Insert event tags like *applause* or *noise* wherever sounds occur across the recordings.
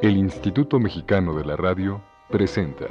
El Instituto Mexicano de la Radio presenta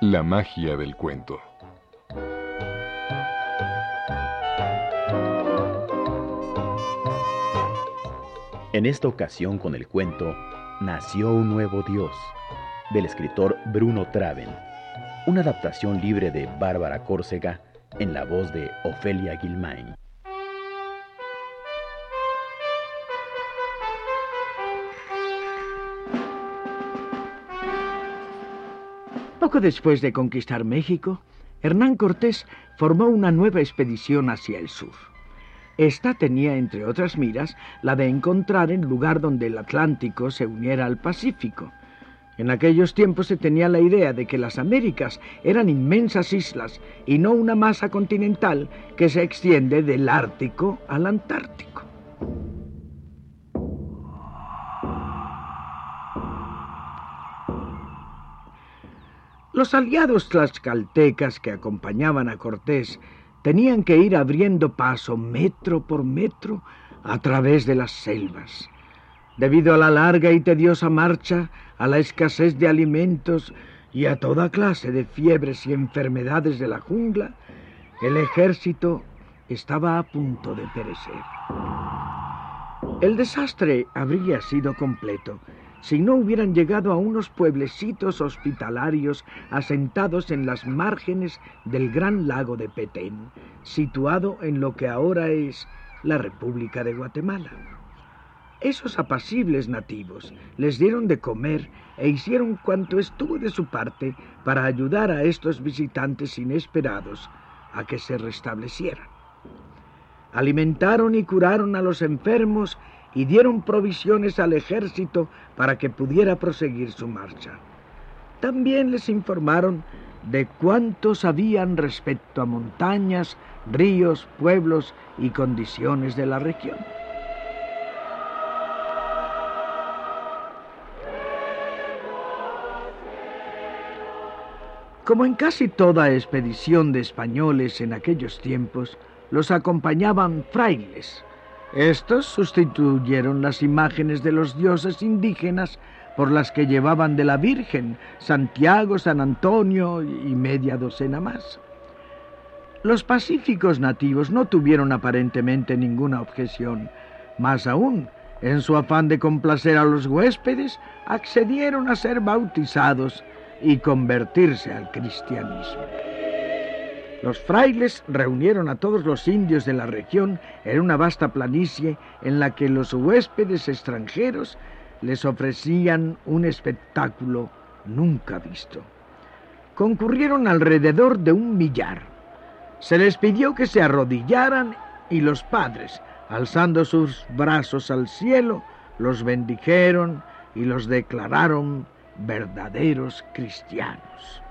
La magia del cuento. En esta ocasión con el cuento Nació un nuevo Dios, del escritor Bruno Traven, una adaptación libre de Bárbara Córcega en la voz de Ofelia Gilmain. Poco después de conquistar México, Hernán Cortés formó una nueva expedición hacia el sur. Esta tenía, entre otras miras, la de encontrar el lugar donde el Atlántico se uniera al Pacífico. En aquellos tiempos se tenía la idea de que las Américas eran inmensas islas y no una masa continental que se extiende del Ártico al Antártico. Los aliados tlaxcaltecas que acompañaban a Cortés tenían que ir abriendo paso metro por metro a través de las selvas. Debido a la larga y tediosa marcha, a la escasez de alimentos y a toda clase de fiebres y enfermedades de la jungla, el ejército estaba a punto de perecer. El desastre habría sido completo si no hubieran llegado a unos pueblecitos hospitalarios asentados en las márgenes del gran lago de Petén, situado en lo que ahora es la República de Guatemala. Esos apacibles nativos les dieron de comer e hicieron cuanto estuvo de su parte para ayudar a estos visitantes inesperados a que se restablecieran. Alimentaron y curaron a los enfermos y dieron provisiones al ejército para que pudiera proseguir su marcha. También les informaron de cuánto sabían respecto a montañas, ríos, pueblos y condiciones de la región. Como en casi toda expedición de españoles en aquellos tiempos, los acompañaban frailes, estos sustituyeron las imágenes de los dioses indígenas por las que llevaban de la Virgen, Santiago, San Antonio y media docena más. Los pacíficos nativos no tuvieron aparentemente ninguna objeción, más aún, en su afán de complacer a los huéspedes, accedieron a ser bautizados y convertirse al cristianismo. Los frailes reunieron a todos los indios de la región en una vasta planicie en la que los huéspedes extranjeros les ofrecían un espectáculo nunca visto. Concurrieron alrededor de un millar. Se les pidió que se arrodillaran y los padres, alzando sus brazos al cielo, los bendijeron y los declararon verdaderos cristianos.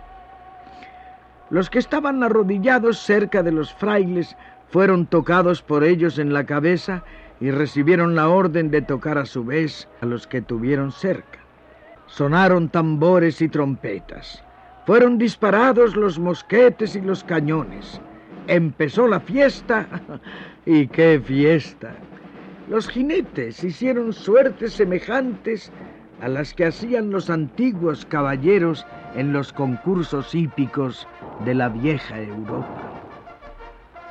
Los que estaban arrodillados cerca de los frailes fueron tocados por ellos en la cabeza y recibieron la orden de tocar a su vez a los que tuvieron cerca. Sonaron tambores y trompetas. Fueron disparados los mosquetes y los cañones. Empezó la fiesta. *laughs* ¡Y qué fiesta! Los jinetes hicieron suertes semejantes a las que hacían los antiguos caballeros en los concursos hípicos de la vieja Europa.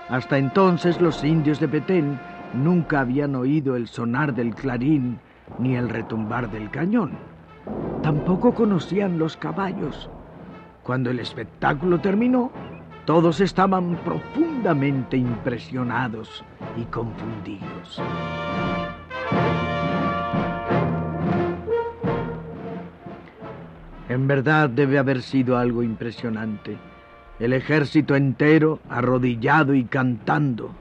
Hasta entonces los indios de Petén nunca habían oído el sonar del clarín ni el retumbar del cañón. Tampoco conocían los caballos. Cuando el espectáculo terminó, todos estaban profundamente impresionados y confundidos. En verdad debe haber sido algo impresionante. El ejército entero arrodillado y cantando,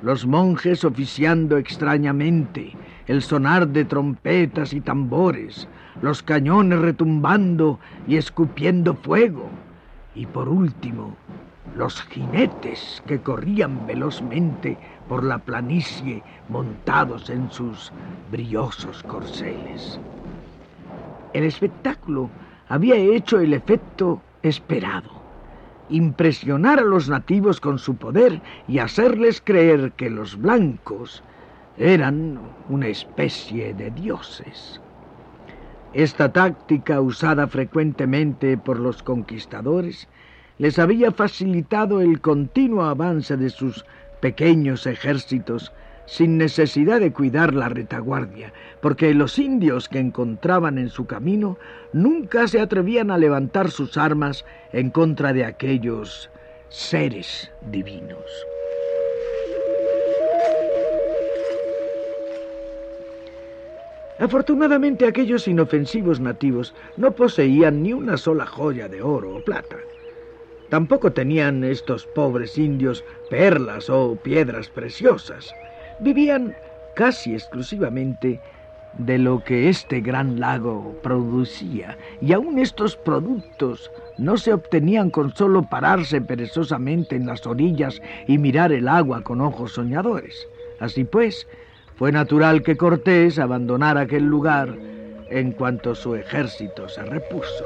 los monjes oficiando extrañamente, el sonar de trompetas y tambores, los cañones retumbando y escupiendo fuego, y por último, los jinetes que corrían velozmente por la planicie montados en sus brillosos corceles. El espectáculo había hecho el efecto esperado. impresionar a los nativos con su poder y hacerles creer que los blancos eran una especie de dioses. Esta táctica usada frecuentemente por los conquistadores les había facilitado el continuo avance de sus pequeños ejércitos sin necesidad de cuidar la retaguardia, porque los indios que encontraban en su camino nunca se atrevían a levantar sus armas en contra de aquellos seres divinos. Afortunadamente aquellos inofensivos nativos no poseían ni una sola joya de oro o plata. Tampoco tenían estos pobres indios perlas o piedras preciosas. Vivían casi exclusivamente de lo que este gran lago producía, y aún estos productos no se obtenían con solo pararse perezosamente en las orillas y mirar el agua con ojos soñadores. Así pues, fue natural que Cortés abandonara aquel lugar en cuanto su ejército se repuso.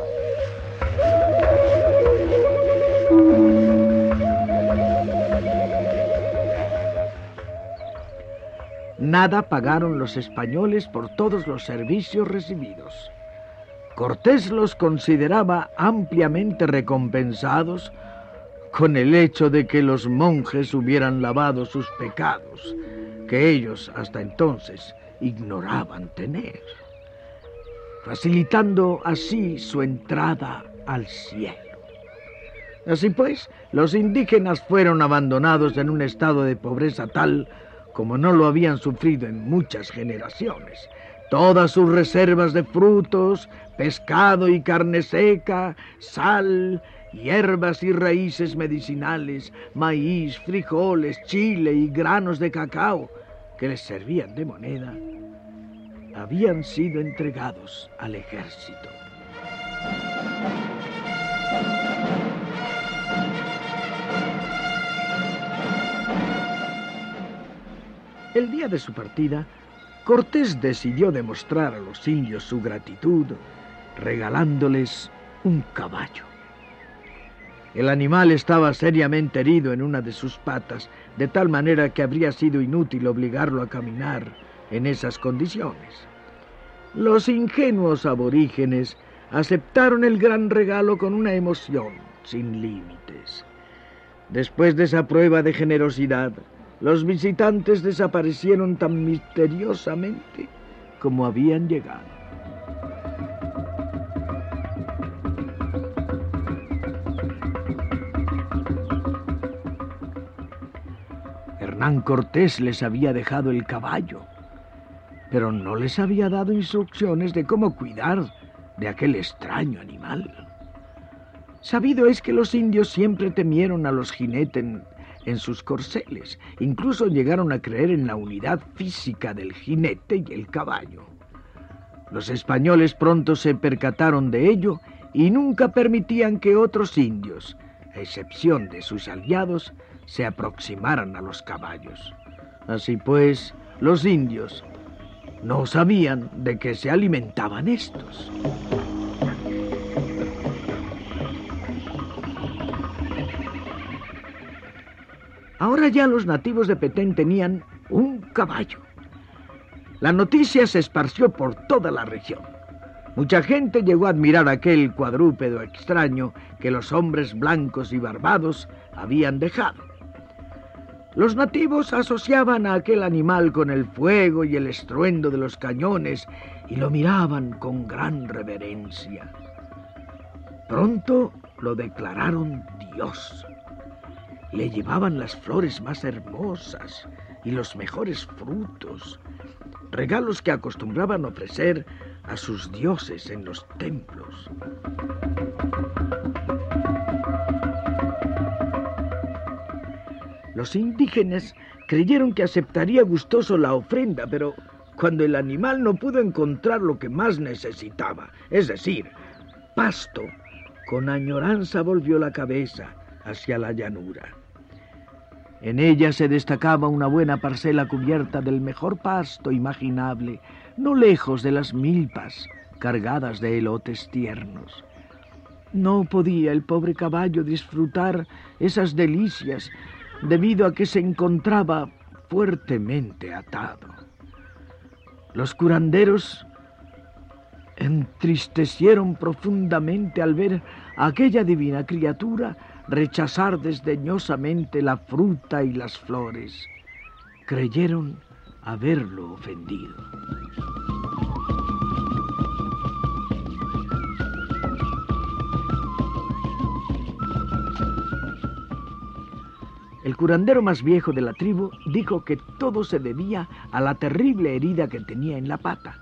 Nada pagaron los españoles por todos los servicios recibidos. Cortés los consideraba ampliamente recompensados con el hecho de que los monjes hubieran lavado sus pecados que ellos hasta entonces ignoraban tener, facilitando así su entrada al cielo. Así pues, los indígenas fueron abandonados en un estado de pobreza tal como no lo habían sufrido en muchas generaciones. Todas sus reservas de frutos, pescado y carne seca, sal, hierbas y raíces medicinales, maíz, frijoles, chile y granos de cacao, que les servían de moneda, habían sido entregados al ejército. El día de su partida, Cortés decidió demostrar a los indios su gratitud regalándoles un caballo. El animal estaba seriamente herido en una de sus patas, de tal manera que habría sido inútil obligarlo a caminar en esas condiciones. Los ingenuos aborígenes aceptaron el gran regalo con una emoción sin límites. Después de esa prueba de generosidad, los visitantes desaparecieron tan misteriosamente como habían llegado. Hernán Cortés les había dejado el caballo, pero no les había dado instrucciones de cómo cuidar de aquel extraño animal. Sabido es que los indios siempre temieron a los jinetes en, sus corceles, incluso llegaron a creer en la unidad física del jinete y el caballo. Los españoles pronto se percataron de ello y nunca permitían que otros indios, a excepción de sus aliados, se aproximaran a los caballos. Así pues, los indios no sabían de qué se alimentaban estos. Ahora ya los nativos de Petén tenían un caballo. La noticia se esparció por toda la región. Mucha gente llegó a admirar aquel cuadrúpedo extraño que los hombres blancos y barbados habían dejado. Los nativos asociaban a aquel animal con el fuego y el estruendo de los cañones y lo miraban con gran reverencia. Pronto lo declararon Dios. Le llevaban las flores más hermosas y los mejores frutos, regalos que acostumbraban ofrecer a sus dioses en los templos. Los indígenas creyeron que aceptaría gustoso la ofrenda, pero cuando el animal no pudo encontrar lo que más necesitaba, es decir, pasto, con añoranza volvió la cabeza hacia la llanura. En ella se destacaba una buena parcela cubierta del mejor pasto imaginable, no lejos de las milpas cargadas de elotes tiernos. No podía el pobre caballo disfrutar esas delicias debido a que se encontraba fuertemente atado. Los curanderos entristecieron profundamente al ver a aquella divina criatura rechazar desdeñosamente la fruta y las flores. Creyeron haberlo ofendido. El curandero más viejo de la tribu dijo que todo se debía a la terrible herida que tenía en la pata.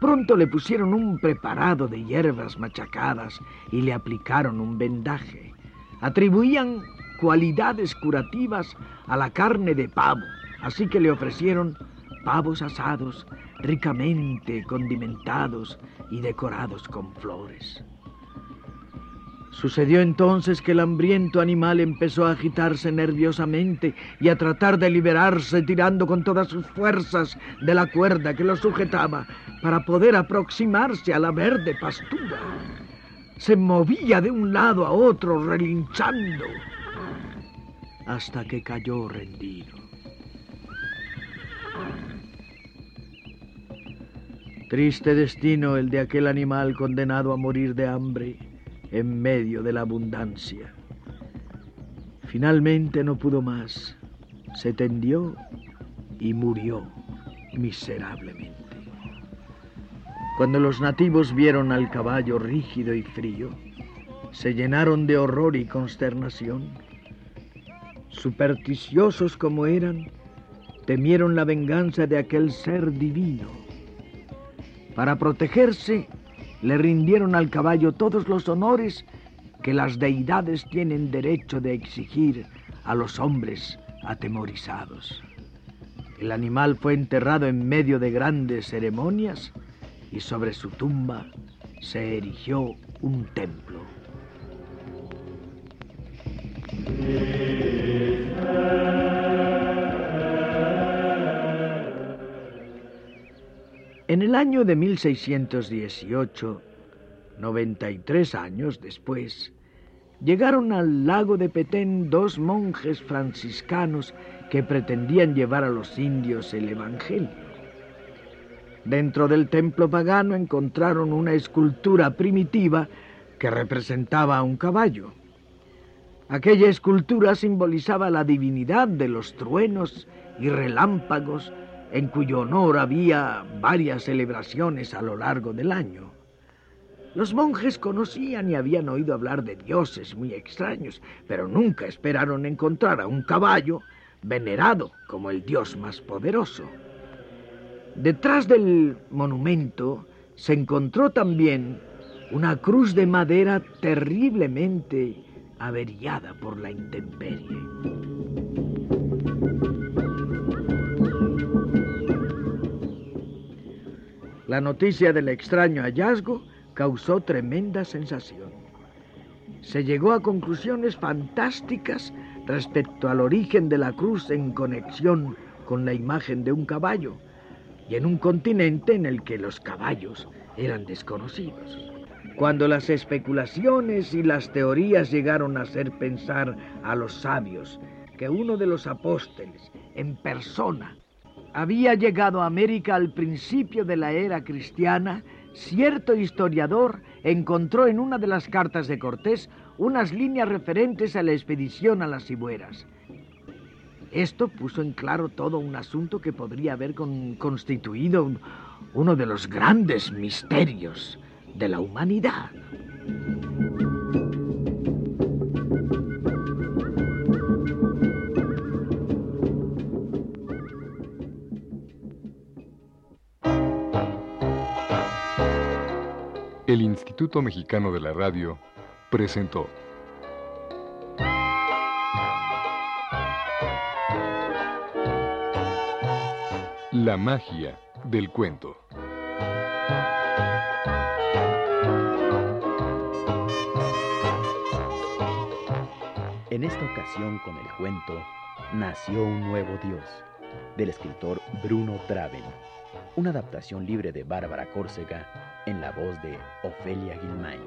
Pronto le pusieron un preparado de hierbas machacadas y le aplicaron un vendaje. Atribuían cualidades curativas a la carne de pavo, así que le ofrecieron pavos asados, ricamente condimentados y decorados con flores. Sucedió entonces que el hambriento animal empezó a agitarse nerviosamente y a tratar de liberarse tirando con todas sus fuerzas de la cuerda que lo sujetaba para poder aproximarse a la verde pastura se movía de un lado a otro relinchando hasta que cayó rendido. Triste destino el de aquel animal condenado a morir de hambre en medio de la abundancia. Finalmente no pudo más, se tendió y murió miserablemente. Cuando los nativos vieron al caballo rígido y frío, se llenaron de horror y consternación. Supersticiosos como eran, temieron la venganza de aquel ser divino. Para protegerse, le rindieron al caballo todos los honores que las deidades tienen derecho de exigir a los hombres atemorizados. El animal fue enterrado en medio de grandes ceremonias y sobre su tumba se erigió un templo. En el año de 1618, 93 años después, llegaron al lago de Petén dos monjes franciscanos que pretendían llevar a los indios el Evangelio. Dentro del templo pagano encontraron una escultura primitiva que representaba a un caballo. Aquella escultura simbolizaba la divinidad de los truenos y relámpagos en cuyo honor había varias celebraciones a lo largo del año. Los monjes conocían y habían oído hablar de dioses muy extraños, pero nunca esperaron encontrar a un caballo venerado como el dios más poderoso. Detrás del monumento se encontró también una cruz de madera terriblemente averiada por la intemperie. La noticia del extraño hallazgo causó tremenda sensación. Se llegó a conclusiones fantásticas respecto al origen de la cruz en conexión con la imagen de un caballo y en un continente en el que los caballos eran desconocidos. Cuando las especulaciones y las teorías llegaron a hacer pensar a los sabios que uno de los apóstoles, en persona, había llegado a América al principio de la era cristiana, cierto historiador encontró en una de las cartas de Cortés unas líneas referentes a la expedición a las Cibueras. Esto puso en claro todo un asunto que podría haber constituido uno de los grandes misterios de la humanidad. El Instituto Mexicano de la Radio presentó La magia del cuento. En esta ocasión con el cuento Nació un nuevo Dios, del escritor Bruno Traven, una adaptación libre de Bárbara Córcega en la voz de Ofelia Guilmain.